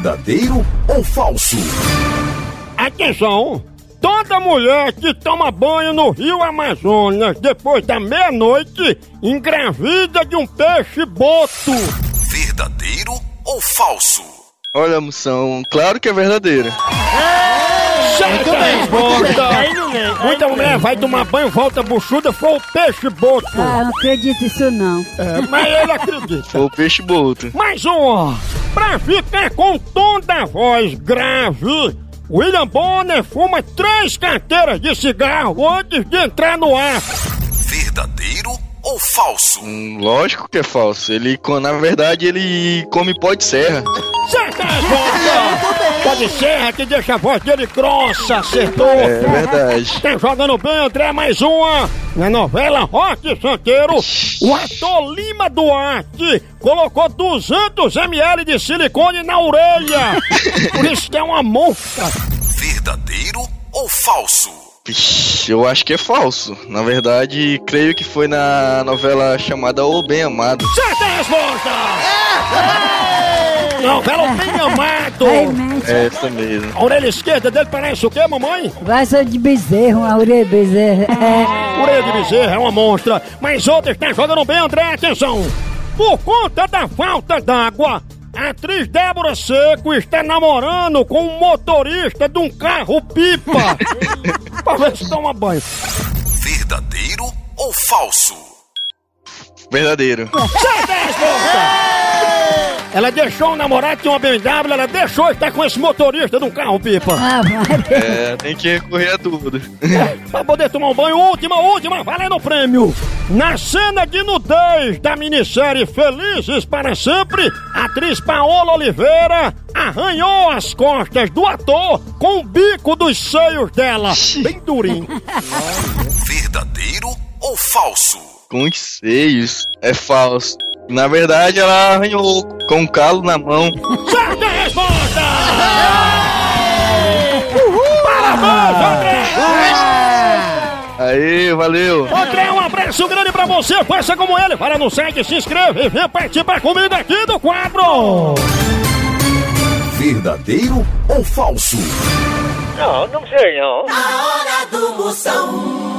Verdadeiro ou falso? Atenção! Toda mulher que toma banho no rio Amazonas depois da meia-noite engravida de um peixe-boto. Verdadeiro ou falso? Olha, moção, claro que é verdadeira. Certa resposta! Muita mulher vai tomar banho, volta buchuda, foi o peixe-boto. Ah, não acredito nisso não. É, mas ele acredita. Foi o peixe boto. Mais um! Pra ficar com o tom da voz grave, William Bonner fuma três carteiras de cigarro antes de entrar no ar. Verdadeiro ou falso? Hum, lógico que é falso. Ele, na verdade, ele come pó de serra. Certa resposta! Pode ser que deixa a voz dele grossa, acertou! É verdade. Tá jogando bem, André, mais uma! Na novela Rock Santeiro, o ator Lima Duarte colocou 200 ml de silicone na orelha! Por isso que é uma monstra! Verdadeiro ou falso? Vixe, eu acho que é falso. Na verdade, creio que foi na novela chamada O Bem Amado. Certa resposta! Novela Bem Amado! É essa mesmo. A orelha esquerda dele parece o quê, mamãe? Vaza de bezerro, a orelha de bezerro. É. Orelha de bezerra é uma monstra, mas outra está jogando bem, André, atenção! Por conta da falta d'água, a atriz Débora Seco está namorando com um motorista de um carro pipa. pra ver se toma banho. Verdadeiro ou falso? Verdadeiro. Resposta! Ela deixou o namorado, tinha uma BMW, ela deixou estar com esse motorista de um carro pipa. Ah. É, tem que recorrer a tudo. pra poder tomar um banho. Última, última, valendo o prêmio. Na cena de nudez da minissérie Felizes para Sempre, a atriz Paola Oliveira arranhou as costas do ator com o bico dos seios dela. Bem durinho. Verdadeiro ou falso? Com os seios. É falso. Na verdade, ela arranhou com um calo na mão. Certa resposta! Parabéns, André! Aí, valeu. André, um abraço grande pra você. Faça como ele. Para no site, se inscreva e venha participar comigo aqui do quadro. Verdadeiro ou falso? Não, não sei não. A hora do Moção.